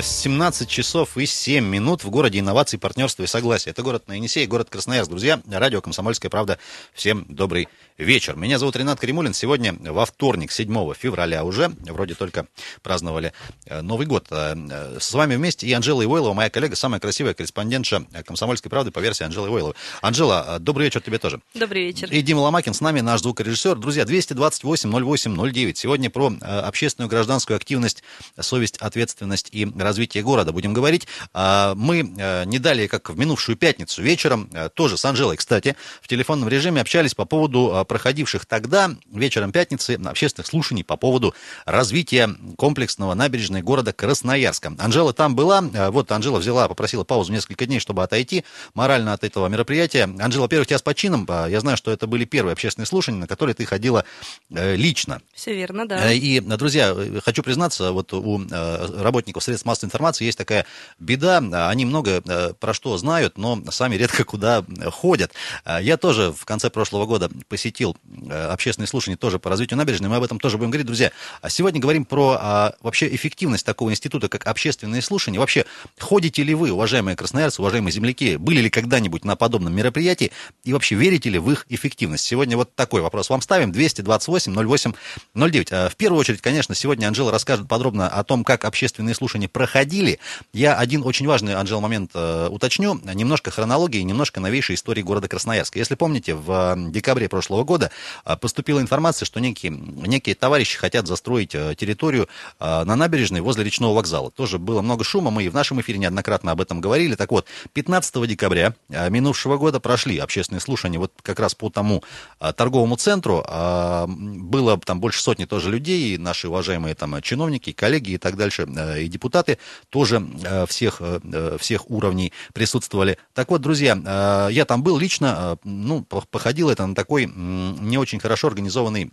17 часов и 7 минут в городе инноваций, партнерства и согласия. Это город на Енисей, город Красноярск. Друзья, радио «Комсомольская правда». Всем добрый вечер. Меня зовут Ренат Каримулин. Сегодня во вторник, 7 февраля уже, вроде только праздновали э, Новый год. Э, э, с вами вместе и Анжела Ивойлова, моя коллега, самая красивая корреспондентша «Комсомольской правды» по версии Анжелы Ивойловой. Анжела, добрый вечер тебе тоже. Добрый вечер. И Дима Ломакин с нами, наш звукорежиссер. Друзья, 228-08-09. Сегодня про общественную гражданскую активность, совесть, ответственность и развития города будем говорить. А, мы э, не далее, как в минувшую пятницу вечером, э, тоже с Анжелой, кстати, в телефонном режиме общались по поводу э, проходивших тогда, вечером пятницы, общественных слушаний по поводу развития комплексного набережной города Красноярска. Анжела там была, вот Анжела взяла, попросила паузу несколько дней, чтобы отойти морально от этого мероприятия. Анжела, во-первых, тебя с почином, я знаю, что это были первые общественные слушания, на которые ты ходила лично. Все верно, да. И, друзья, хочу признаться, вот у работников средств массовой информации есть такая беда. Они много э, про что знают, но сами редко куда ходят. Э, я тоже в конце прошлого года посетил э, общественные слушания тоже по развитию набережной. Мы об этом тоже будем говорить, друзья. А сегодня говорим про а, вообще эффективность такого института, как общественные слушания. Вообще, ходите ли вы, уважаемые красноярцы, уважаемые земляки, были ли когда-нибудь на подобном мероприятии и вообще верите ли в их эффективность? Сегодня вот такой вопрос вам ставим. 228 08 09. В первую очередь, конечно, сегодня Анжела расскажет подробно о том, как общественные слушания проходили. Я один очень важный, Анжел, момент э, уточню. Немножко хронологии, немножко новейшей истории города Красноярска. Если помните, в э, декабре прошлого года э, поступила информация, что некие, некие товарищи хотят застроить э, территорию э, на набережной возле речного вокзала. Тоже было много шума, мы и в нашем эфире неоднократно об этом говорили. Так вот, 15 декабря минувшего года прошли общественные слушания вот как раз по тому э, торговому центру. Э, было там больше сотни тоже людей, наши уважаемые там чиновники, коллеги и так дальше, и депутаты депутаты тоже э, всех, э, всех уровней присутствовали. Так вот, друзья, э, я там был лично, ну, походил это на такой не очень хорошо организованный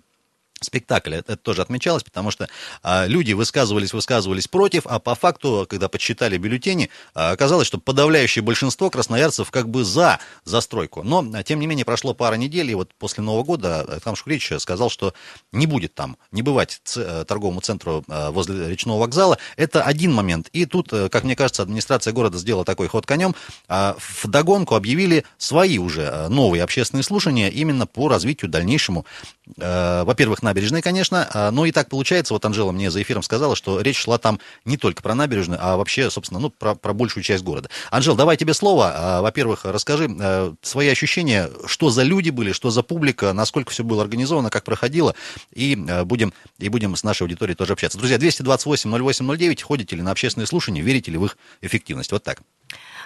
спектакль. Это тоже отмечалось, потому что а, люди высказывались, высказывались против, а по факту, когда подсчитали бюллетени, а, оказалось, что подавляющее большинство красноярцев как бы за застройку. Но, тем не менее, прошло пара недель, и вот после Нового года Александр Шкуревич сказал, что не будет там, не бывать ц- торговому центру а, возле речного вокзала. Это один момент. И тут, э, как мне кажется, администрация города сделала такой ход конем. А, догонку объявили свои уже э, новые общественные слушания именно по развитию дальнейшему, э, во-первых, набережной, конечно. А, но и так получается, вот Анжела мне за эфиром сказала, что речь шла там не только про набережную, а вообще, собственно, ну, про, про большую часть города. Анжел, давай тебе слово. А, во-первых, расскажи э, свои ощущения, что за люди были, что за публика, насколько все было организовано, как проходило, и э, будем, и будем с нашей аудиторией тоже общаться. Друзья, 228 08 09, ходите ли на общественные слушания, верите ли в их эффективность? Вот так.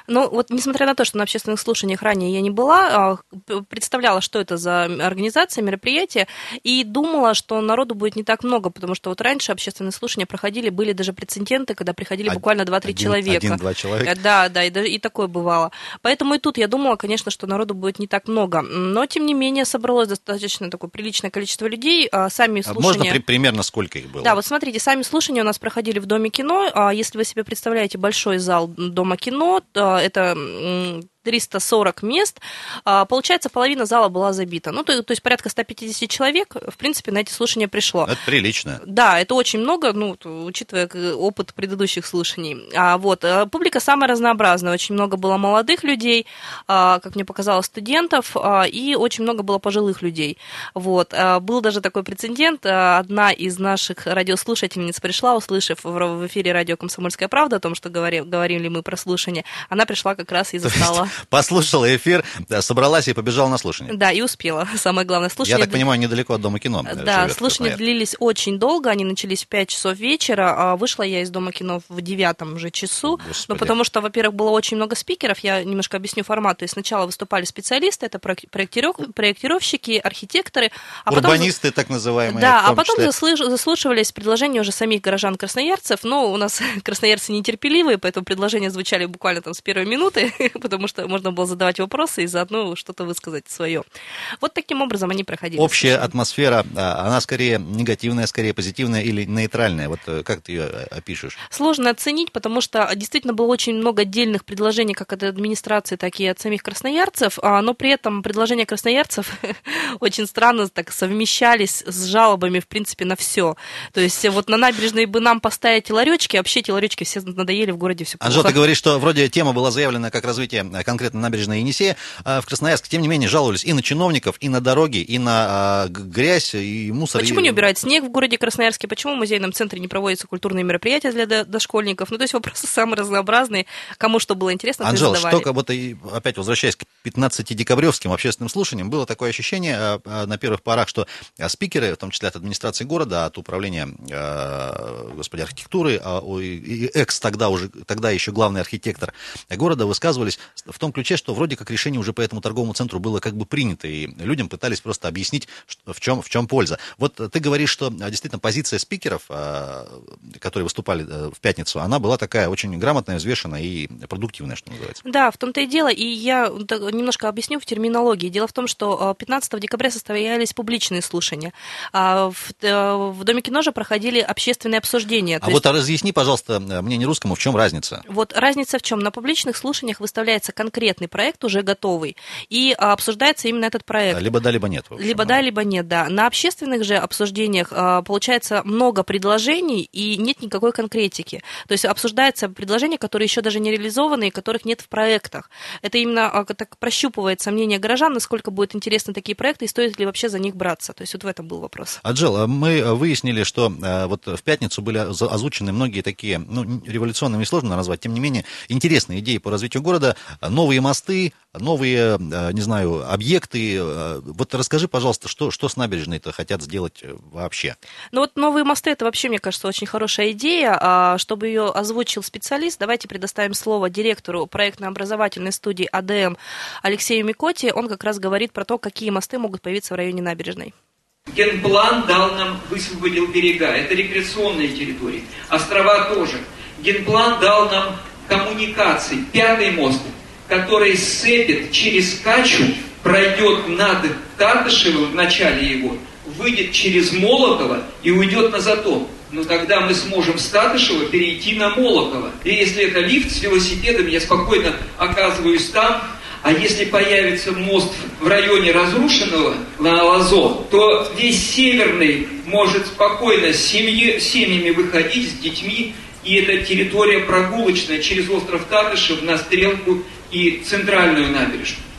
Ну, вот несмотря на то, что на общественных слушаниях ранее я не была, а, представляла, что это за организация, мероприятие, и думала, что народу будет не так много, потому что вот раньше общественные слушания проходили, были даже прецеденты, когда приходили буквально 2-3 человека. Один-два человека. Э, да, да, и, и такое бывало. Поэтому и тут я думала, конечно, что народу будет не так много. Но, тем не менее, собралось достаточно такое приличное количество людей. А, сами а слушания... Можно при, примерно сколько их было? Да, вот смотрите, сами слушания у нас проходили в Доме кино. Если вы себе представляете большой зал Дома кино, это 340 мест, а, получается, половина зала была забита. Ну, то, то есть порядка 150 человек, в принципе, на эти слушания пришло. Это прилично. Да, это очень много, ну, учитывая опыт предыдущих слушаний. А, вот, э, публика самая разнообразная, очень много было молодых людей, а, как мне показалось, студентов, а, и очень много было пожилых людей. Вот, был даже такой прецедент, одна из наших радиослушательниц пришла, услышав в эфире радио «Комсомольская правда» о том, что говорим, говорим ли мы про слушание, она пришла как раз и застала послушала эфир, собралась и побежала на слушание. Да, и успела. Самое главное, слушание... Я так понимаю, недалеко от Дома кино. Да, слушания длились очень долго, они начались в 5 часов вечера, а вышла я из Дома кино в девятом же часу, Господи. ну, потому что, во-первых, было очень много спикеров, я немножко объясню формат, то есть сначала выступали специалисты, это проектиров... проектировщики, архитекторы. А Урбанисты, потом... так называемые. Да, а потом заслыш... заслушивались предложения уже самих горожан-красноярцев, но у нас красноярцы нетерпеливые, поэтому предложения звучали буквально там с первой минуты, потому что можно было задавать вопросы и заодно что-то высказать свое. Вот таким образом они проходили. Общая слушания. атмосфера, а, она скорее негативная, скорее позитивная или нейтральная? Вот э, как ты ее опишешь? Сложно оценить, потому что действительно было очень много отдельных предложений как от администрации, так и от самих красноярцев, а, но при этом предложения красноярцев очень странно так совмещались с жалобами, в принципе, на все. То есть вот на набережной бы нам поставить ларечки, а вообще эти ларечки все надоели в городе все Анжел, ты говоришь, что вроде тема была заявлена как развитие э, конкретно набережной Енисея а в Красноярске, тем не менее, жаловались и на чиновников, и на дороги, и на а, грязь, и мусор. Почему и... не убирают снег в городе Красноярске? Почему в музейном центре не проводятся культурные мероприятия для дошкольников? Ну, то есть вопросы самые разнообразные. Кому что было интересно, Анжел, что как будто, опять возвращаясь к 15-декабревским общественным слушаниям, было такое ощущение а, на первых порах, что спикеры, в том числе от администрации города, от управления, господи, архитектуры, и экс тогда уже, тогда еще главный архитектор города высказывались в том ключе, что вроде как решение уже по этому торговому центру было как бы принято, и людям пытались просто объяснить, в чем, в чем польза. Вот ты говоришь, что действительно позиция спикеров, которые выступали э, в пятницу, она была такая очень грамотная, взвешенная и продуктивная, что называется. Да, в том-то и дело, и я немножко объясню в терминологии. Дело в том, что 15 декабря состоялись публичные слушания. А в, э, в Доме кино же проходили общественные обсуждения. А вот есть... разъясни, пожалуйста, мне не русскому, в чем разница? Вот разница в чем? На публичных слушаниях выставляется конкретный проект, уже готовый, и а, обсуждается именно этот проект. Либо да, либо нет. Общем, либо да, либо нет, да. На общественных же обсуждениях а, получается много предложений и нет никакой конкретики. То есть обсуждается предложения, которые еще даже не реализованы и которых нет в проектах. Это именно а, так прощупывает сомнения горожан, насколько будут интересны такие проекты и стоит ли вообще за них браться. То есть вот в этом был вопрос. Аджел, мы выяснили, что вот в пятницу были озвучены многие такие, ну, революционными сложно назвать, тем не менее, интересные идеи по развитию города, новые мосты, новые, э, не знаю, объекты. Э, вот расскажи, пожалуйста, что, что с набережной-то хотят сделать э, вообще? Ну вот новые мосты, это вообще, мне кажется, очень хорошая идея. А чтобы ее озвучил специалист, давайте предоставим слово директору проектно-образовательной студии АДМ Алексею Микоти. Он как раз говорит про то, какие мосты могут появиться в районе набережной. Генплан дал нам, высвободил берега. Это рекреационные территории. Острова тоже. Генплан дал нам коммуникации. Пятый мост – который сцепит через Качу, пройдет над Тартышевым в начале его, выйдет через Молоково и уйдет на Затон. Но тогда мы сможем с Татышева перейти на Молоково. И если это лифт с велосипедом, я спокойно оказываюсь там. А если появится мост в районе разрушенного на Лазо, то весь северный может спокойно с семьи, семьями выходить с детьми и это территория прогулочная через остров Татышев на Стрелку и центральную набережную.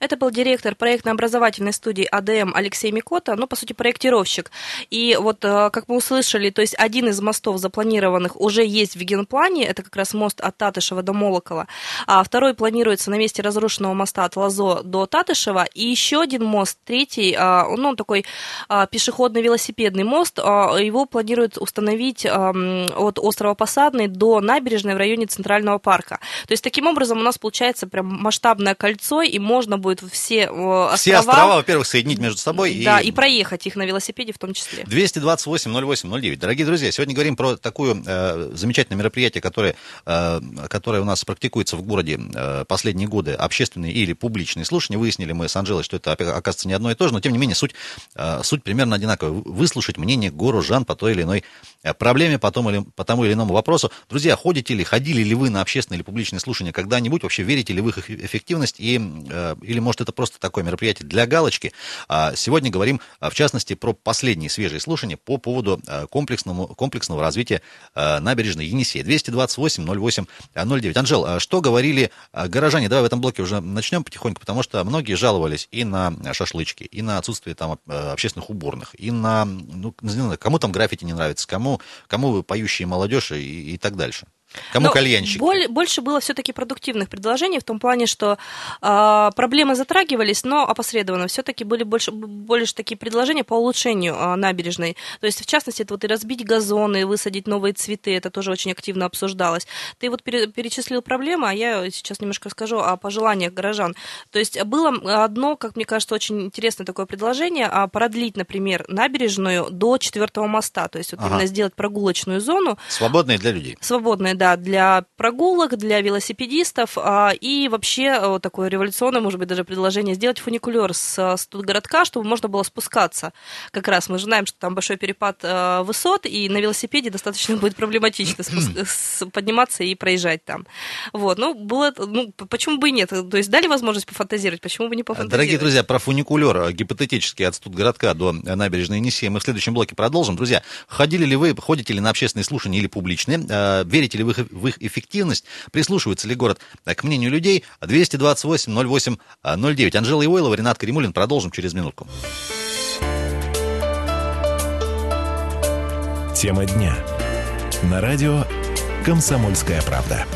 Это был директор проектно-образовательной студии АДМ Алексей Микота, ну, по сути, проектировщик. И вот, э, как мы услышали, то есть один из мостов запланированных уже есть в генплане, это как раз мост от Татышева до Молокова, а второй планируется на месте разрушенного моста от Лазо до Татышева, и еще один мост, третий, ну, он такой а, пешеходный велосипедный мост, а, его планируют установить от острова Посадный до набережной в районе Центрального парка. То есть, таким образом, у нас получается прям масштабное кольцо, и можно будет будет все острова. Все острова, во-первых, соединить между собой. Да, и... и проехать их на велосипеде в том числе. 228 08 09. Дорогие друзья, сегодня говорим про такое э, замечательное мероприятие, которое, э, которое у нас практикуется в городе э, последние годы, общественные или публичные слушания. Выяснили мы с Анжелой, что это, оказывается, не одно и то же, но, тем не менее, суть, э, суть примерно одинаковая. Выслушать мнение горожан по той или иной э, проблеме, по тому или, по тому или иному вопросу. Друзья, ходите ли, ходили ли вы на общественные или публичные слушания когда-нибудь? Вообще верите ли в их эффективность? И, э, или может, это просто такое мероприятие для галочки. А сегодня говорим, а, в частности, про последние свежие слушания по поводу а, комплексному, комплексного развития набережной Енисея. 228-08-09. Анжел, что говорили горожане? Давай в этом блоке уже начнем потихоньку, потому что многие жаловались и на шашлычки, и на отсутствие там общественных уборных, и на, ну, кому там граффити не нравится, кому, кому поющие молодежь и, и так дальше. Кому Но кальянщик? Боль, больше было все-таки продуктивных предложений в том плане, что э, проблемы затрагивались, но опосредованно все-таки были больше, больше такие предложения по улучшению э, набережной. То есть, в частности, это вот и разбить газоны, и высадить новые цветы, это тоже очень активно обсуждалось. Ты вот пере, перечислил проблемы, а я сейчас немножко скажу о пожеланиях горожан. То есть, было одно, как мне кажется, очень интересное такое предложение, а продлить, например, набережную до четвертого моста, то есть, вот ага. именно сделать прогулочную зону. Свободной для людей. Свободная да, для прогулок, для велосипедистов, а, и вообще вот такое революционное, может быть, даже предложение сделать фуникулер с студгородка, чтобы можно было спускаться. Как раз мы знаем, что там большой перепад высот, и на велосипеде достаточно будет проблематично подниматься и проезжать там. Вот, ну, было, ну, почему бы и нет? То есть дали возможность пофантазировать, почему бы не пофантазировать? Дорогие друзья, про фуникулер гипотетически от Студгородка до набережной Енисея мы в следующем блоке продолжим. Друзья, ходили ли вы, ходите ли на общественные слушания или публичные? Э, верите ли вы в их эффективность? Прислушивается ли город к мнению людей? 228 08 09. Анжела Ивойлова, Ренат Каримулин. Продолжим через минутку. Тема дня. На радио «Комсомольская правда».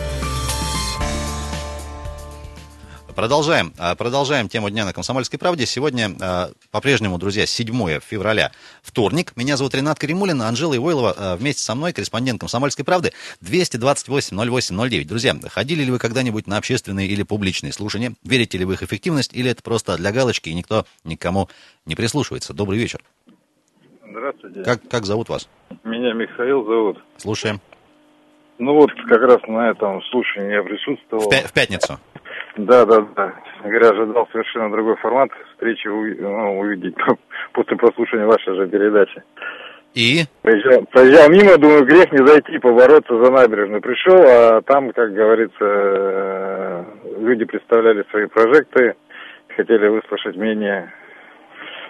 Продолжаем, а, продолжаем тему дня на «Комсомольской правде». Сегодня а, по-прежнему, друзья, 7 февраля, вторник. Меня зовут Ренат Каримулин, Анжела Ивойлова а, вместе со мной, корреспондент «Комсомольской правды», 228-08-09. Друзья, ходили ли вы когда-нибудь на общественные или публичные слушания? Верите ли в их эффективность или это просто для галочки и никто никому не прислушивается? Добрый вечер. Здравствуйте. Как, как зовут вас? Меня Михаил зовут. Слушаем. Ну вот, как раз на этом слушании я присутствовал. В, пя- в пятницу. Да, да, да. Говоря, ожидал совершенно другой формат встречи ну, увидеть после прослушивания вашей же передачи. И? Проезжал, проезжал мимо, думаю, грех не зайти, побороться за набережную. Пришел, а там, как говорится, э, люди представляли свои прожекты, хотели выслушать мнение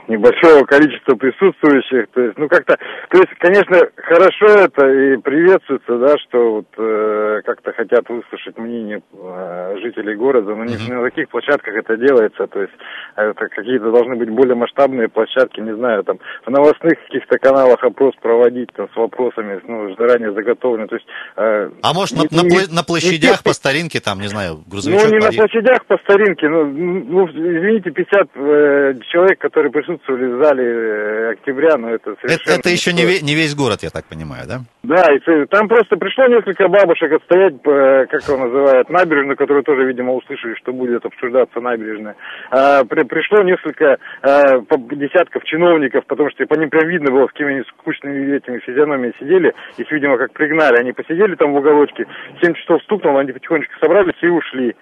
небольшого количества присутствующих. То есть, ну как-то, то есть, конечно, хорошо это и приветствуется, да, что вот э, как-то хотят выслушать мнение э, жителей города, но не на каких площадках это делается. То есть, это какие-то должны быть более масштабные площадки, не знаю, там в новостных каких-то каналах опрос проводить там с вопросами, ну заранее заготовлены. То есть. Э, а может не, на, не, на площадях не, по старинке там, не знаю, грузовичок? Ну не поедет. на площадях по старинке, ну, ну извините, 50 э, человек, которые присутствуют присутствовали в зале октября, но это совершенно... Это, это еще не, не весь город, я так понимаю, да? Да, и там просто пришло несколько бабушек отстоять, э, как его называют, набережную, которую тоже, видимо, услышали, что будет обсуждаться набережная. А, при, пришло несколько а, десятков чиновников, потому что по ним прям видно было, с кем они скучными этими физиономиями сидели, их, видимо, как пригнали. Они посидели там в уголочке, 7 часов стукнуло, они потихонечку собрались и ушли.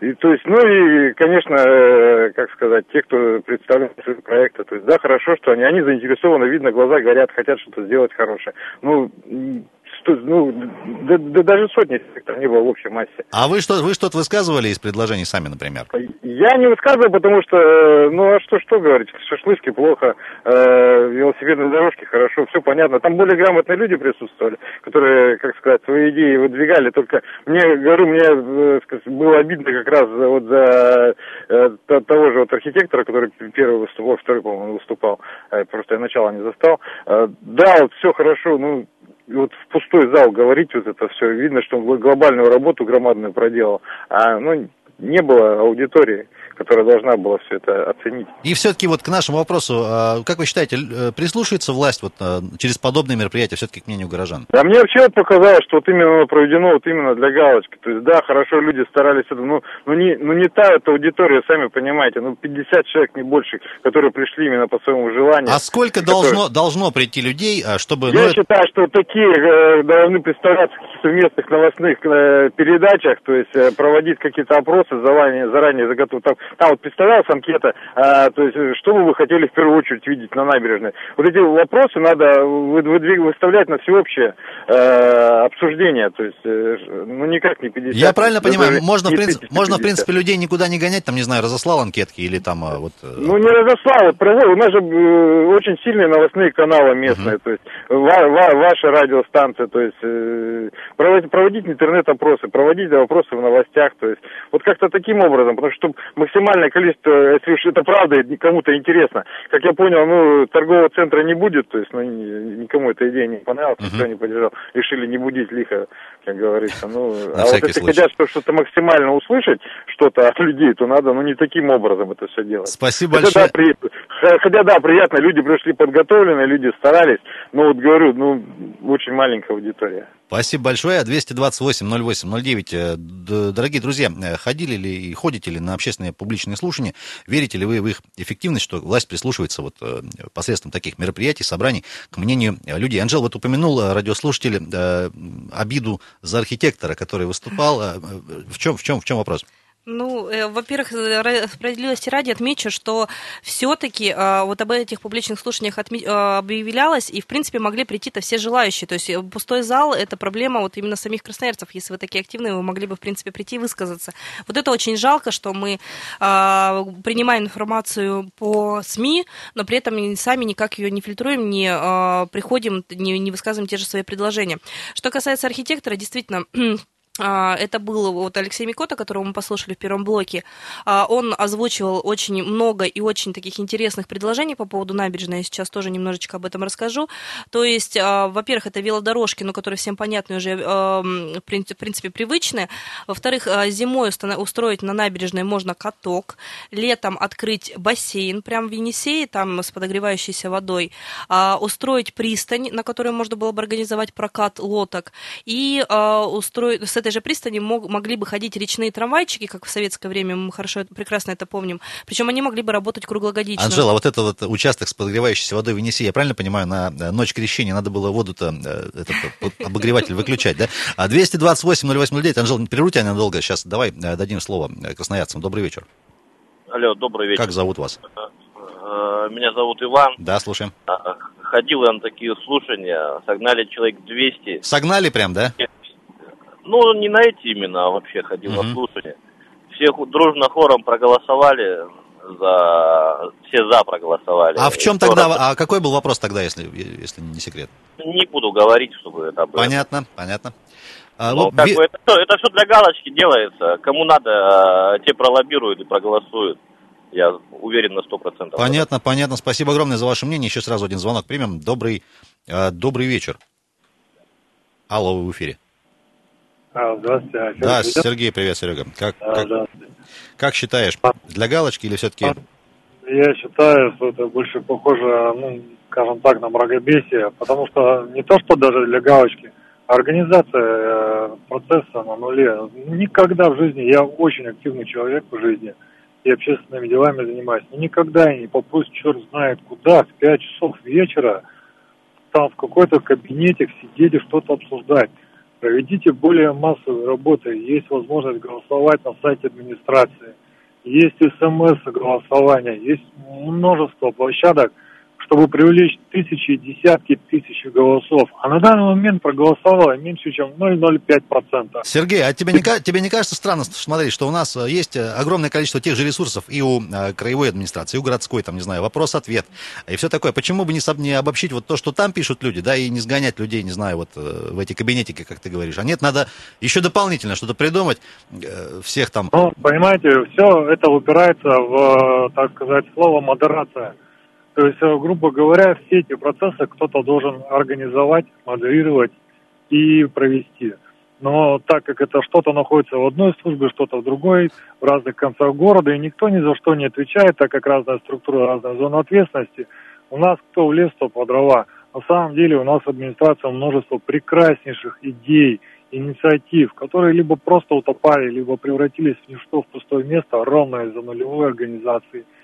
И, то есть, ну и, конечно, э, как сказать, те, кто представляет свои проекты, то есть, да, хорошо, что они, они заинтересованы, видно, глаза горят, хотят что-то сделать хорошее. Ну, ну, да, да, даже сотни инспекторов не было в общей массе. А вы, что, вы что-то высказывали из предложений сами, например? Я не высказывал, потому что, э, ну, а что, что говорить, шашлычки плохо, э, велосипедные дорожки хорошо, все понятно. Там более грамотные люди присутствовали, которые, как сказать, свои идеи выдвигали, только мне, говорю, мне э, сказать, было обидно как раз вот за э, того же вот архитектора, который первый выступал, второй, по-моему, выступал, э, просто я начало не застал. Э, да, вот все хорошо, ну, вот в пустой зал говорить вот это все, видно, что он глобальную работу громадную проделал, а ну, не было аудитории которая должна была все это оценить. И все-таки вот к нашему вопросу, а, как вы считаете, э, прислушается власть вот а, через подобные мероприятия все-таки к мнению горожан? Да мне вообще показалось, что вот именно оно проведено вот именно для галочки. То есть да, хорошо, люди старались это, ну, ну не, ну не та эта аудитория, сами понимаете, ну 50 человек, не больше, которые пришли именно по своему желанию. А сколько которые... должно, должно прийти людей, а, чтобы... Я ну, считаю, это... что такие э, должны представляться в каких-то местных новостных э, передачах, то есть э, проводить какие-то опросы заранее, заранее заготовленные. Там там вот представлялась анкета, а, то есть что бы вы хотели в первую очередь видеть на набережной. Вот эти вопросы надо выдвиг, выставлять на всеобщее э, обсуждение, то есть э, ну никак не 50. Я правильно понимаю, можно, в принципе, можно в принципе людей никуда не гонять, там, не знаю, разослал анкетки или там а, вот... Э, ну не разослал, провод, у нас же э, очень сильные новостные каналы местные, uh-huh. то есть ва, ва, ваша радиостанция, то есть э, проводить, проводить интернет-опросы, проводить вопросы в новостях, то есть вот как-то таким образом, потому что максимально максимальное количество, если уж это правда, кому-то интересно. Как я понял, ну, торгового центра не будет, то есть, ну, никому эта идея не понравилась, uh-huh. никто не поддержал. Решили не будить лихо, как говорится. Ну, а вот если случай. хотят что-то максимально услышать, что-то от людей, то надо, ну, не таким образом это все делать. Спасибо большое. Да, при... Хотя, да, приятно, люди пришли подготовленные, люди старались, но вот говорю, ну, очень маленькая аудитория. Спасибо большое. 228-08-09. Э, дорогие друзья, э, ходили ли и ходите ли на общественные публичные слушания? Верите ли вы в их эффективность, что власть прислушивается вот э, посредством таких мероприятий, собраний к мнению людей? Анжел вот упомянул радиослушатели обиду за архитектора, который выступал. В чем, в чем, в чем вопрос? Ну, э, во-первых, справедливости ради отмечу, что все-таки э, вот об этих публичных слушаниях отме- э, объявлялось, и, в принципе, могли прийти-то все желающие. То есть э, пустой зал – это проблема вот именно самих красноярцев. Если вы такие активные, вы могли бы, в принципе, прийти и высказаться. Вот это очень жалко, что мы э, принимаем информацию по СМИ, но при этом сами никак ее не фильтруем, не э, приходим, не, не высказываем те же свои предложения. Что касается архитектора, действительно, это был вот Алексей Микота, которого мы послушали в первом блоке. А, он озвучивал очень много и очень таких интересных предложений по поводу набережной. Я сейчас тоже немножечко об этом расскажу. То есть, а, во-первых, это велодорожки, но которые всем понятны уже, в принципе, привычны. Во-вторых, зимой устроить на набережной можно каток. Летом открыть бассейн прямо в Енисее, там с подогревающейся водой. Устроить пристань, на которой можно было бы организовать прокат лодок. И устроить с этой этой же пристани мог, могли бы ходить речные трамвайчики, как в советское время, мы хорошо, прекрасно это помним. Причем они могли бы работать круглогодично. Анжела, вот этот вот участок с подогревающейся водой в Енисее, я правильно понимаю, на ночь крещения надо было воду-то, э, этот обогреватель выключать, да? 228-08-09, а Анжела, не прерву тебя ненадолго, сейчас давай э, дадим слово э, красноярцам. Добрый вечер. Алло, добрый вечер. Как зовут вас? Меня зовут Иван. Да, слушаем. А, ходил я на такие слушания, согнали человек 200. Согнали прям, да? Ну, не на эти именно, а вообще ходил на слушание. Все дружно хором проголосовали за... Все за проголосовали. А в чем тогда... А какой был вопрос тогда, если, если не секрет? Не буду говорить, чтобы это было. Понятно, понятно. А, ну, как ви... бы это, это все для галочки делается. Кому надо, те пролоббируют и проголосуют. Я уверен на сто процентов. Понятно, понятно. Спасибо огромное за ваше мнение. Еще сразу один звонок примем. Добрый, э, добрый вечер. Алло, вы в эфире. А, здравствуйте. Да. Сергей, привет, Серега. Как, а, как, как считаешь, для галочки или все-таки... Я считаю, что это больше похоже, ну, скажем так, на мракобесие, потому что не то, что даже для галочки, организация э, процесса на нуле. Никогда в жизни, я очень активный человек в жизни, и общественными делами занимаюсь, но никогда я не попрусь, черт знает куда, в 5 часов вечера, там в какой-то кабинете сидеть и что-то обсуждать. Проведите более массовые работы. Есть возможность голосовать на сайте администрации. Есть смс-голосование. Есть множество площадок – чтобы привлечь тысячи, десятки тысяч голосов. А на данный момент проголосовало меньше, чем 0,05%. Сергей, а тебе не, тебе не кажется странно, смотри, что у нас э, есть э, огромное количество тех же ресурсов и у э, краевой администрации, и у городской, там, не знаю, вопрос-ответ, и все такое. Почему бы не, не обобщить вот то, что там пишут люди, да, и не сгонять людей, не знаю, вот в эти кабинетики, как ты говоришь. А нет, надо еще дополнительно что-то придумать, всех там... Ну, понимаете, все это упирается в, так сказать, слово модерация. То есть, э, грубо говоря, все эти процессы кто-то должен организовать, модерировать и провести. Но так как это что-то находится в одной службе, что-то в другой, в разных концах города, и никто ни за что не отвечает, так как разная структура, разная зона ответственности, у нас кто в лес, то по дрова. На самом деле у нас администрация множество прекраснейших идей, инициатив, которые либо просто утопали, либо превратились в ничто, в пустое место, ровно из-за нулевой организации –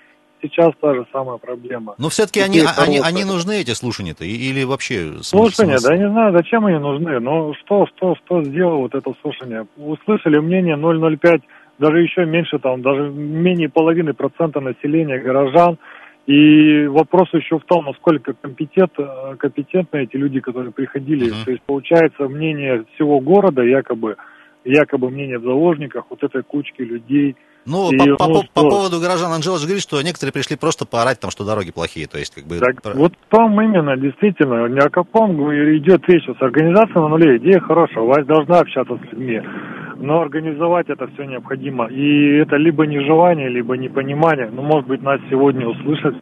сейчас та же самая проблема. Но все-таки они, они, они нужны, эти слушания-то, или вообще... Слушания, да не знаю, зачем они нужны, но что, что, что сделало вот это слушание? Услышали мнение 0,05, даже еще меньше, там, даже менее половины процента населения горожан, и вопрос еще в том, насколько компетент, компетентны эти люди, которые приходили. Uh-huh. То есть, получается, мнение всего города, якобы, якобы мнение в заложниках, вот этой кучки людей – ну, и, по, ну, по, по поводу горожан Анжела же говорит, что некоторые пришли просто поорать, там, что дороги плохие, то есть как бы... Так, вот там именно, действительно, ни о каком идет речь. С организацией на нуле идея хорошая, власть должна общаться с людьми, но организовать это все необходимо. И это либо нежелание, либо непонимание. Ну, может быть, нас сегодня услышат.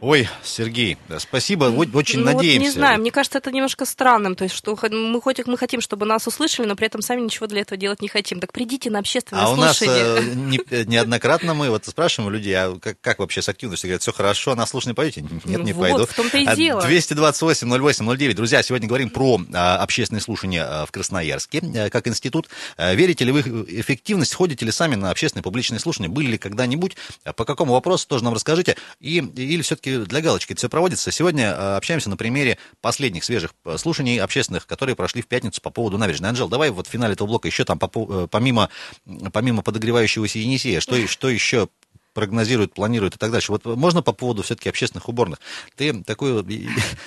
Ой, Сергей, спасибо, очень ну, надеемся. Вот не знаю, мне кажется, это немножко странным, то есть что мы хоть мы хотим, чтобы нас услышали, но при этом сами ничего для этого делать не хотим. Так придите на общественное а слушание. А у нас э, не, неоднократно мы вот спрашиваем у людей, а как, как вообще с активностью? Говорят, все хорошо, на слушание пойдете? Нет, не вот, пойду. в том-то и дело. 228 08 09. Друзья, сегодня говорим про а, общественные слушания а, в Красноярске, а, как институт. А, верите ли вы в эффективность? Ходите ли сами на общественные публичные слушания? Были ли когда-нибудь? А, по какому вопросу тоже нам расскажите? И, или все-таки для галочки это все проводится? Сегодня а, общаемся на примере последних свежих а, слушаний общественных, которые прошли в пятницу по поводу набережной. Анжел, давай вот в финале этого блока еще там э, помимо, помимо подогревающегося Енисея, что, что еще прогнозируют, планируют и так дальше. Вот можно по поводу все-таки общественных уборных? Ты такую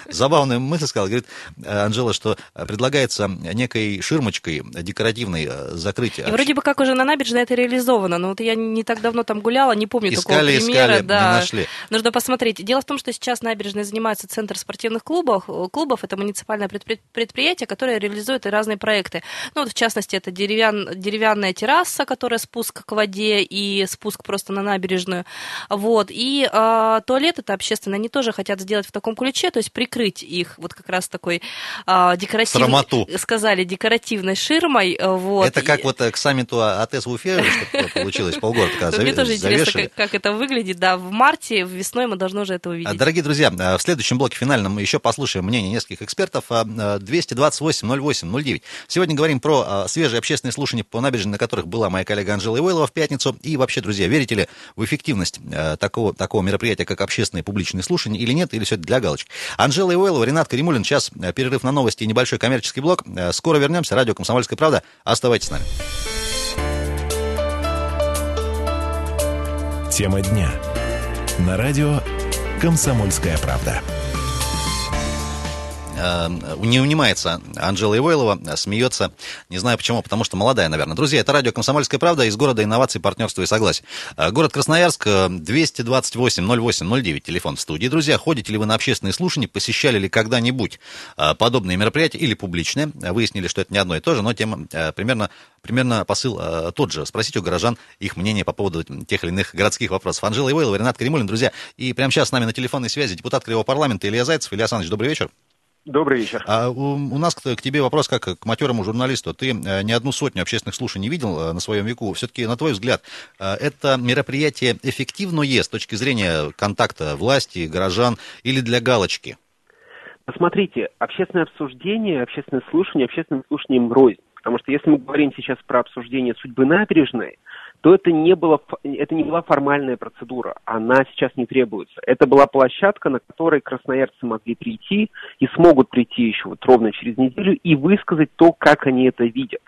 забавную мысль сказал, говорит э, Анжела, что предлагается некой ширмочкой декоративной э, закрыть. И вроде бы как уже на набережной это реализовано, но вот я не так давно там гуляла, не помню искали, такого примера. Искали, да. не нашли. Нужно посмотреть. Дело в том, что сейчас набережной занимается Центр спортивных клубов. клубов. Это муниципальное предприятие, которое реализует и разные проекты. Ну, вот в частности, это деревян, деревянная терраса, которая спуск к воде и спуск просто на набережную набережную. Вот. И э, туалет это общественный, они тоже хотят сделать в таком ключе, то есть прикрыть их вот как раз такой э, декоративной... Срамоту. Сказали, декоративной ширмой. Вот. Это как и... вот э, к саммиту АТС в Уфе получилось полгода, когда Мне тоже интересно, как это выглядит. Да, в марте, в весной мы должны уже это увидеть. Дорогие друзья, э, в следующем блоке финальном мы еще послушаем мнение нескольких экспертов. 228 08 09. Сегодня говорим про э, свежие общественные слушания по набережной, на которых была моя коллега Анжела Ивойлова в пятницу. И вообще, друзья, верите ли в эффективность э, такого, такого мероприятия, как общественные публичные слушания, или нет, или все это для галочки. Анжела Ивойлова, Ренат Каримулин. Сейчас э, перерыв на новости и небольшой коммерческий блок. Э, скоро вернемся. Радио «Комсомольская правда». Оставайтесь с нами. Тема дня. На радио «Комсомольская правда». Э, не унимается Анжела Ивойлова, смеется, не знаю почему, потому что молодая, наверное. Друзья, это радио «Комсомольская правда» из города инноваций, партнерства и согласия. Э, город Красноярск, 228-08-09, телефон в студии. Друзья, ходите ли вы на общественные слушания, посещали ли когда-нибудь э, подобные мероприятия или публичные? Выяснили, что это не одно и то же, но тема примерно, примерно посыл тот же. Спросите у горожан их мнение по поводу тех или иных городских вопросов. Анжела Ивойлова, Ренат Каримулин, друзья. И прямо сейчас с нами на телефонной связи депутат Кривого парламента Илья Зайцев. Илья Александрович, добрый вечер. Добрый вечер. А у, у нас к, к тебе вопрос как к матерому журналисту. Ты э, не одну сотню общественных слушаний видел э, на своем веку. Все-таки, на твой взгляд, э, это мероприятие эффективное с точки зрения контакта власти, горожан или для галочки? Посмотрите, общественное обсуждение, общественное слушание, общественным слушанием рознь. Потому что если мы говорим сейчас про обсуждение судьбы набережной, то это не, было, это не была формальная процедура, она сейчас не требуется. Это была площадка, на которой красноярцы могли прийти и смогут прийти еще вот ровно через неделю и высказать то, как они это видят.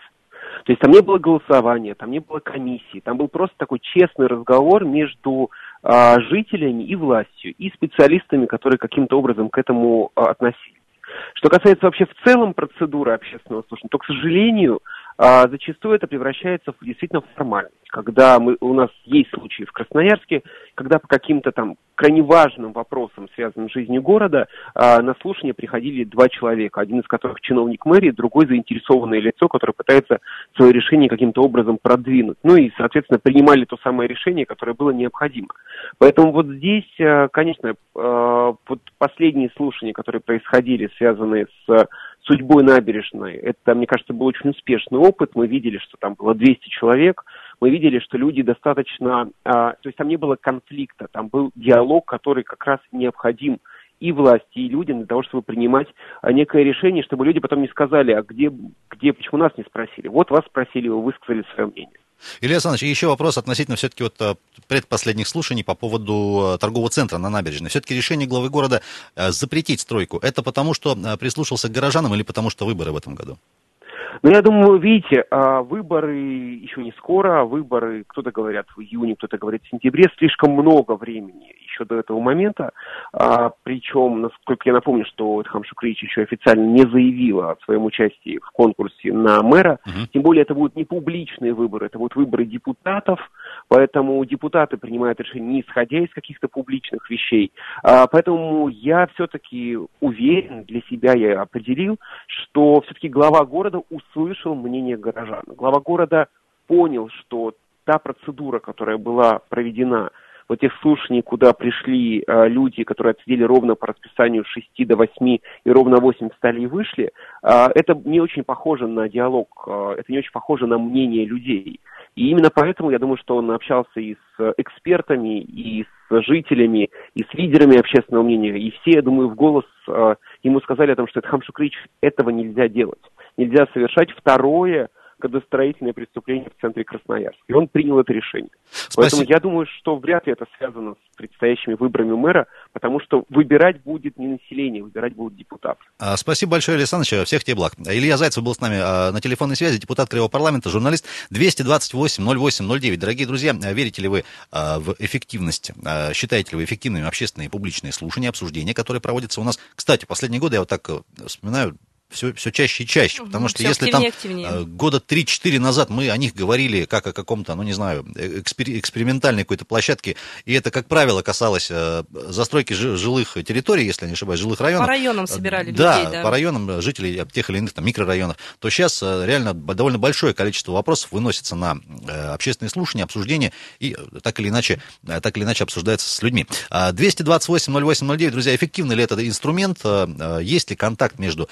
То есть там не было голосования, там не было комиссии, там был просто такой честный разговор между а, жителями и властью, и специалистами, которые каким-то образом к этому а, относились. Что касается вообще в целом процедуры общественного слушания, то, к сожалению, а, зачастую это превращается в действительно формальность. Когда мы, у нас есть случаи в Красноярске, когда по каким-то там крайне важным вопросам, связанным с жизнью города, а, на слушание приходили два человека, один из которых чиновник мэрии, другой заинтересованное лицо, которое пытается свое решение каким-то образом продвинуть. Ну и, соответственно, принимали то самое решение, которое было необходимо. Поэтому вот здесь, а, конечно, вот последние слушания, которые происходили, связанные с судьбой набережной. Это, мне кажется, был очень успешный опыт. Мы видели, что там было 200 человек. Мы видели, что люди достаточно... А, то есть там не было конфликта, там был диалог, который как раз необходим и власти, и людям для того, чтобы принимать а, некое решение, чтобы люди потом не сказали, а где, где, почему нас не спросили. Вот вас спросили, вы высказали свое мнение. Илья Александрович, еще вопрос относительно все-таки вот э, предпоследних слушаний по поводу э, торгового центра на набережной. Все-таки решение главы города э, запретить стройку, это потому, что прислушался к горожанам или потому, что выборы в этом году? Ну, я думаю, видите, а, выборы еще не скоро, выборы, кто-то говорят в июне, кто-то говорит в сентябре, слишком много времени еще до этого момента. А, причем, насколько я напомню, что Тхам Шукрич еще официально не заявила о своем участии в конкурсе на мэра. Uh-huh. Тем более это будут не публичные выборы, это будут выборы депутатов, поэтому депутаты принимают решения не исходя из каких-то публичных вещей. А, поэтому я все-таки уверен, для себя я определил, что все-таки глава города услышал мнение горожан. Глава города понял, что та процедура, которая была проведена вот тех слушаний, куда пришли э, люди, которые отсидели ровно по расписанию с 6 до 8 и ровно 8 встали и вышли, э, это не очень похоже на диалог, э, это не очень похоже на мнение людей. И именно поэтому я думаю, что он общался и с экспертами, и с жителями, и с лидерами общественного мнения. И все, я думаю, в голос э, ему сказали о том, что это Хамшукрич, этого нельзя делать. Нельзя совершать второе градостроительное преступление в центре Красноярска. И он принял это решение. Спасибо. Поэтому я думаю, что вряд ли это связано с предстоящими выборами мэра, потому что выбирать будет не население, выбирать будут депутаты. А, спасибо большое, Александр Всех тебе благ. Илья Зайцев был с нами а, на телефонной связи, депутат Кривого парламента, журналист 228-08-09. Дорогие друзья, верите ли вы а, в эффективность, считаете ли вы эффективными общественные и публичные слушания, обсуждения, которые проводятся у нас? Кстати, последние годы, я вот так э, вспоминаю, все, все чаще и чаще. Потому что если там активнее. Э, года 3-4 назад мы о них говорили как о каком-то, ну не знаю, экспер, экспериментальной какой-то площадке, и это, как правило, касалось э, застройки жилых территорий, если не ошибаюсь, жилых районов. По районам собирали да, людей, да, по районам жителей тех или иных там, микрорайонов, то сейчас э, реально довольно большое количество вопросов выносится на общественные слушания, обсуждения, и так или иначе, так или иначе обсуждается с людьми. 228-08-09, а, друзья, эффективный ли этот инструмент? Есть ли контакт между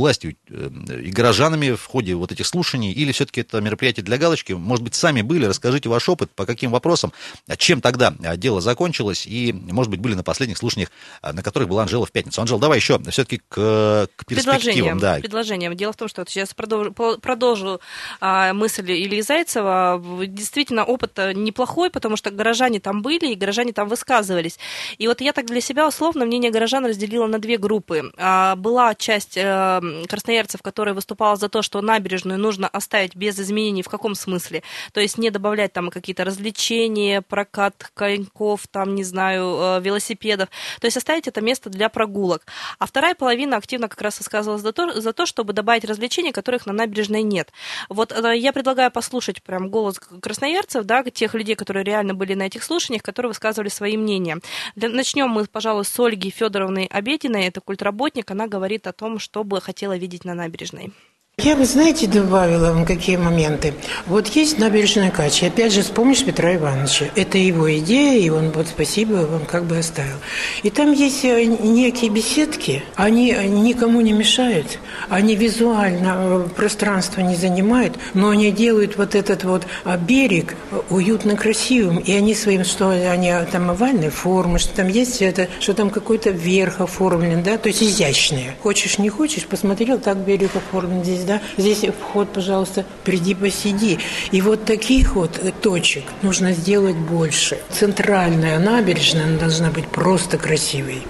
властью э, и горожанами в ходе вот этих слушаний, или все-таки это мероприятие для галочки? Может быть, сами были, расскажите ваш опыт, по каким вопросам, а чем тогда дело закончилось, и, может быть, были на последних слушаниях, а, на которых была Анжела в пятницу. Анжела, давай еще все-таки к, к перспективам. Да. Предложением. Дело в том, что вот сейчас продолжу, продолжу а, мысль Ильи Зайцева. Действительно, опыт неплохой, потому что горожане там были, и горожане там высказывались. И вот я так для себя условно мнение горожан разделила на две группы. А, была часть э, красноярцев, которая выступала за то, что набережную нужно оставить без изменений в каком смысле? То есть не добавлять там какие-то развлечения, прокат коньков, там, не знаю, э, велосипедов. То есть оставить это место для прогулок. А вторая половина активно как раз высказывалась за то, за то чтобы добавить развлечения, которых на набережной нет. Вот э, я предлагаю послушать прям голос красноярцев, да, тех людей, которые реально были на этих слушаниях, которые высказывали свои мнения. Начнем мы, пожалуй, с Ольги Федоровны Обединой, это культработник, она говорит о том, что бы хотела видеть на набережной? Я бы, знаете, добавила вам какие моменты. Вот есть набережная Качи. Опять же, вспомнишь Петра Ивановича. Это его идея, и он вот спасибо вам как бы оставил. И там есть э, некие беседки. Они никому не мешают. Они визуально э, пространство не занимают, но они делают вот этот вот а, берег уютно красивым. И они своим, что они там овальной формы, что там есть это, что там какой-то верх оформлен, да, то есть изящные. Хочешь, не хочешь, посмотрел, так берег оформлен здесь, да, здесь вход, пожалуйста, приди посиди. И вот таких вот точек нужно сделать больше. Центральная набережная должна быть просто красивой.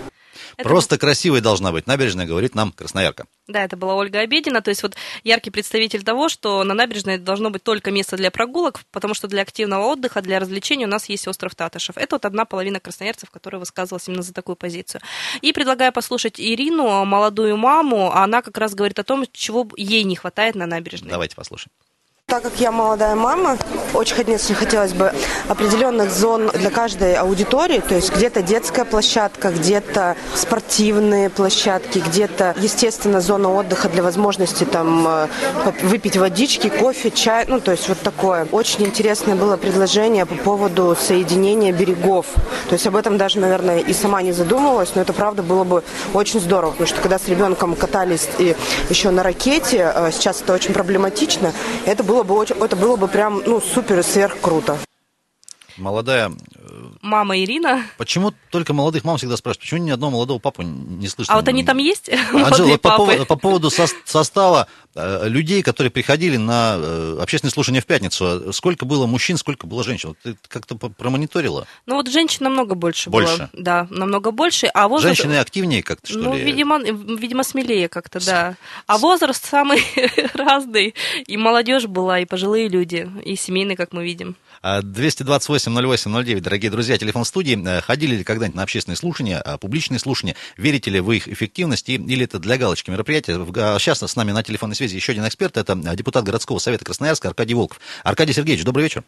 Это... Просто красивой должна быть набережная, говорит нам Красноярка. Да, это была Ольга Обедина, то есть вот яркий представитель того, что на набережной должно быть только место для прогулок, потому что для активного отдыха, для развлечений у нас есть остров Татышев. Это вот одна половина красноярцев, которая высказывалась именно за такую позицию. И предлагаю послушать Ирину, молодую маму, она как раз говорит о том, чего ей не хватает на набережной. Давайте послушаем. Так как я молодая мама, очень, конечно, хотелось бы определенных зон для каждой аудитории, то есть где-то детская площадка, где-то спортивные площадки, где-то, естественно, зона отдыха для возможности там э, выпить водички, кофе, чай, ну, то есть вот такое. Очень интересное было предложение по поводу соединения берегов. То есть об этом даже, наверное, и сама не задумывалась, но это, правда, было бы очень здорово, потому что когда с ребенком катались и еще на ракете, э, сейчас это очень проблематично, это было было бы очень, это было бы прям, ну, супер сверх круто. Молодая... Э, Мама Ирина. Почему только молодых мам всегда спрашивают? Почему ни одного молодого папу не слышно? А вот они там есть? Анжела, вот по, поводу, по поводу со состава э, людей, которые приходили на э, общественное слушание в пятницу, а сколько было мужчин, сколько было женщин? Ты как-то промониторила? Ну вот женщин намного больше, больше. было. Да, намного больше. А возраст... Женщины активнее как-то, что ну, ли? Видимо, видимо, смелее как-то, да. А возраст самый разный. И молодежь была, и пожилые люди, и семейные, как мы видим. А 228 8089, дорогие друзья, телефон студии. Э, ходили ли когда-нибудь на общественные слушания, а, публичные слушания? Верите ли вы их эффективности или это для галочки мероприятия? Сейчас с нами на телефонной связи еще один эксперт, это э, депутат городского совета Красноярска Аркадий Волков. Аркадий Сергеевич, добрый вечер.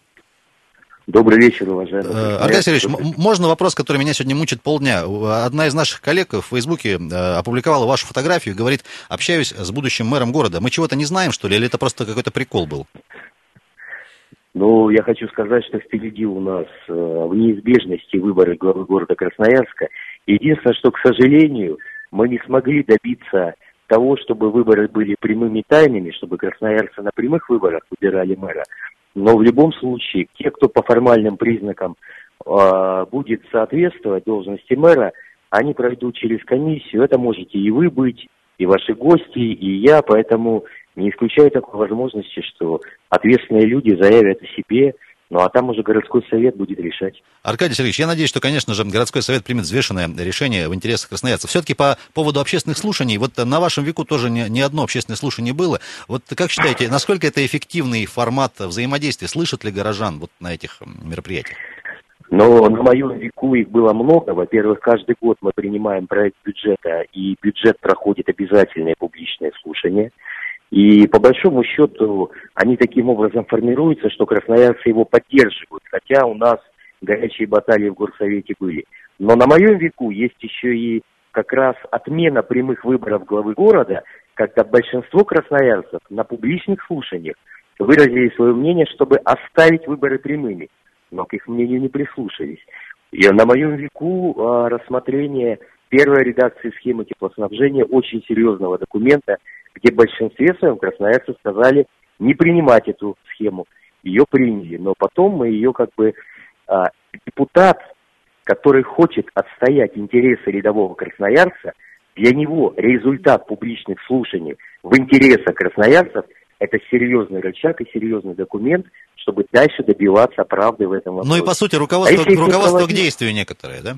Добрый вечер, уважаемый. Э, Аркадий Сергеевич, можно вопрос, который меня сегодня мучит полдня? Одна из наших коллег в Фейсбуке опубликовала вашу фотографию и говорит, общаюсь с будущим мэром города. Мы чего-то не знаем, что ли, или это просто какой-то прикол был? Но я хочу сказать, что впереди у нас э, в неизбежности выборы главы города Красноярска. Единственное, что, к сожалению, мы не смогли добиться того, чтобы выборы были прямыми тайными, чтобы красноярцы на прямых выборах выбирали мэра. Но в любом случае, те, кто по формальным признакам э, будет соответствовать должности мэра, они пройдут через комиссию. Это можете и вы быть, и ваши гости, и я, поэтому не исключаю такой возможности, что ответственные люди заявят о себе, ну а там уже городской совет будет решать. Аркадий Сергеевич, я надеюсь, что, конечно же, городской совет примет взвешенное решение в интересах красноярцев. Все-таки по поводу общественных слушаний, вот на вашем веку тоже не, не одно общественное слушание было. Вот как считаете, насколько это эффективный формат взаимодействия? Слышат ли горожан вот на этих мероприятиях? Но на моем веку их было много. Во-первых, каждый год мы принимаем проект бюджета, и бюджет проходит обязательное публичное слушание. И по большому счету они таким образом формируются, что красноярцы его поддерживают, хотя у нас горячие баталии в горсовете были. Но на моем веку есть еще и как раз отмена прямых выборов главы города, когда большинство красноярцев на публичных слушаниях выразили свое мнение, чтобы оставить выборы прямыми, но к их мнению не прислушались. И на моем веку а, рассмотрение первой редакции схемы теплоснабжения очень серьезного документа – где в большинстве своем красноярцы сказали не принимать эту схему. Ее приняли, но потом мы ее как бы а, депутат, который хочет отстоять интересы рядового красноярца, для него результат публичных слушаний в интересах красноярцев – это серьезный рычаг и серьезный документ, чтобы дальше добиваться правды в этом вопросе. Ну и по сути руководство, а руководство проводить... к действию некоторое, да?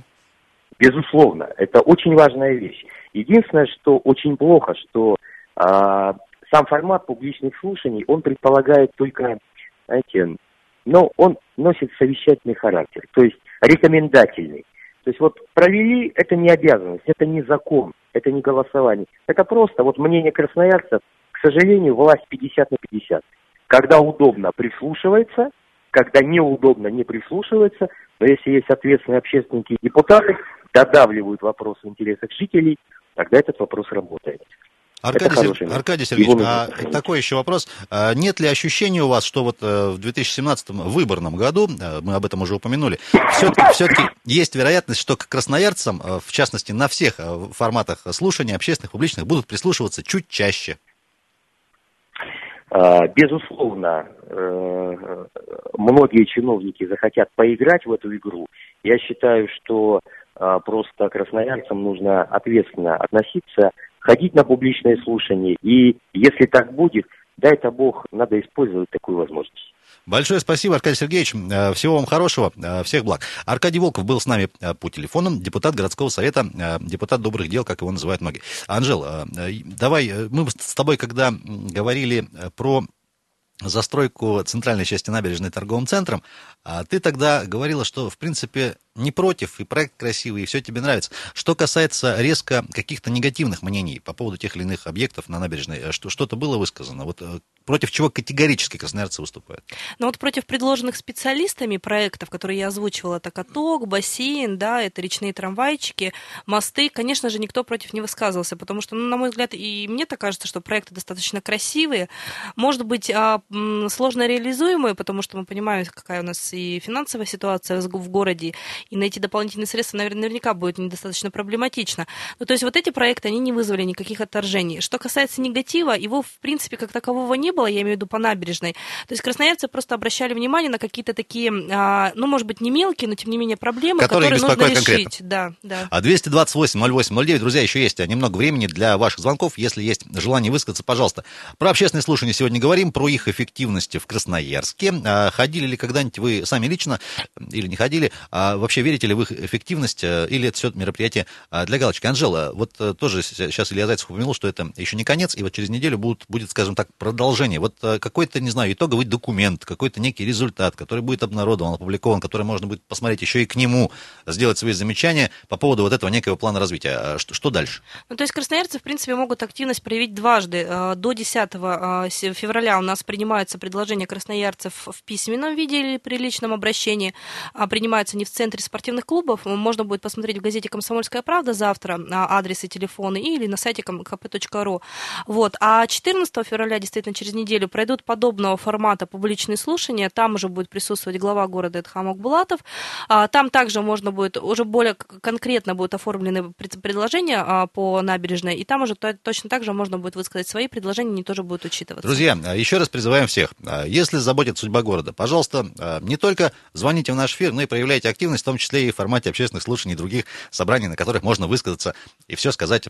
Безусловно, это очень важная вещь. Единственное, что очень плохо, что сам формат публичных слушаний, он предполагает только, знаете, но он носит совещательный характер, то есть рекомендательный. То есть вот провели, это не обязанность, это не закон, это не голосование. Это просто вот мнение красноярцев, к сожалению, власть 50 на 50. Когда удобно, прислушивается, когда неудобно, не прислушивается. Но если есть ответственные общественники и депутаты, додавливают вопрос в интересах жителей, тогда этот вопрос работает. Аркадий, Сер... Аркадий Сергеевич, а такой еще вопрос. А нет ли ощущения у вас, что вот э, в 2017 выборном году, э, мы об этом уже упомянули, все-таки, все-таки есть вероятность, что к красноярцам, э, в частности, на всех форматах слушаний, общественных, публичных, будут прислушиваться чуть чаще? А, безусловно, многие чиновники захотят поиграть в эту игру. Я считаю, что а, просто красноярцам нужно ответственно относиться ходить на публичные слушания. И если так будет, дай-то Бог, надо использовать такую возможность. Большое спасибо, Аркадий Сергеевич. Э, всего вам хорошего, э, всех благ. Аркадий Волков был с нами э, по телефону, депутат городского совета, депутат добрых дел, как его называют многие. Анжел, давай, мы с тобой, когда говорили про застройку центральной части набережной торговым центром, а ты тогда говорила, что, в принципе, не против, и проект красивый, и все тебе нравится. Что касается резко каких-то негативных мнений по поводу тех или иных объектов на набережной, что, что-то было высказано? Вот против чего категорически красноярцы выступают? Ну вот против предложенных специалистами проектов, которые я озвучивала, это каток, бассейн, да, это речные трамвайчики, мосты, конечно же, никто против не высказывался, потому что, ну, на мой взгляд, и мне так кажется, что проекты достаточно красивые, может быть, а, сложно реализуемые, потому что мы понимаем, какая у нас и финансовая ситуация в городе, и найти дополнительные средства наверняка будет недостаточно проблематично. Ну, то есть вот эти проекты, они не вызвали никаких отторжений. Что касается негатива, его, в принципе, как такового не было, я имею в виду по набережной. То есть красноярцы просто обращали внимание на какие-то такие, а, ну, может быть, не мелкие, но тем не менее проблемы, которые, которые нужно конкретно. решить. Да, да. А 228 08 09, друзья, еще есть немного времени для ваших звонков. Если есть желание высказаться, пожалуйста. Про общественные слушания сегодня говорим, про их эффективность в Красноярске. А, ходили ли когда-нибудь вы сами лично или не ходили? А вообще верите ли в их эффективность э, или это все мероприятие а, для галочки? Анжела, вот э, тоже сейчас Илья Зайцев упомянул, что это еще не конец, и вот через неделю будет, будет скажем так, продолжение. Вот э, какой-то, не знаю, итоговый документ, какой-то некий результат, который будет обнародован, опубликован, который можно будет посмотреть еще и к нему, сделать свои замечания по поводу вот этого некого плана развития. А что, что дальше? Ну, то есть красноярцы, в принципе, могут активность проявить дважды. Э, до 10 э, февраля у нас принимаются предложения красноярцев в письменном виде или при личном обращении. А принимаются не в центре спортивных клубов можно будет посмотреть в газете «Комсомольская правда» завтра, адрес и телефоны, или на сайте kp.ru. Вот. А 14 февраля, действительно, через неделю пройдут подобного формата публичные слушания. Там уже будет присутствовать глава города Эдхамок Булатов. А, там также можно будет, уже более конкретно будут оформлены предложения а, по набережной, и там уже точно так же можно будет высказать свои предложения, они тоже будут учитываться. Друзья, еще раз призываем всех, если заботит судьба города, пожалуйста, не только звоните в наш эфир, но и проявляйте активность, в том числе и в формате общественных слушаний и других собраний, на которых можно высказаться и все сказать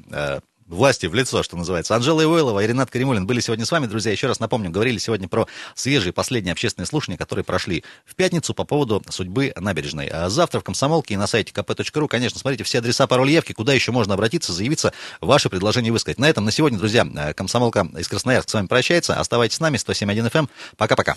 власти в лицо, что называется. Анжела Ивойлова и Ренат Каримулин были сегодня с вами, друзья. Еще раз напомню, говорили сегодня про свежие последние общественные слушания, которые прошли в пятницу по поводу судьбы набережной. А завтра в Комсомолке и на сайте kp.ru, конечно, смотрите все адреса, пароль явки, куда еще можно обратиться, заявиться, ваши предложения высказать. На этом на сегодня, друзья, Комсомолка из Красноярска с вами прощается. Оставайтесь с нами, 107.1 FM. Эм. Пока-пока.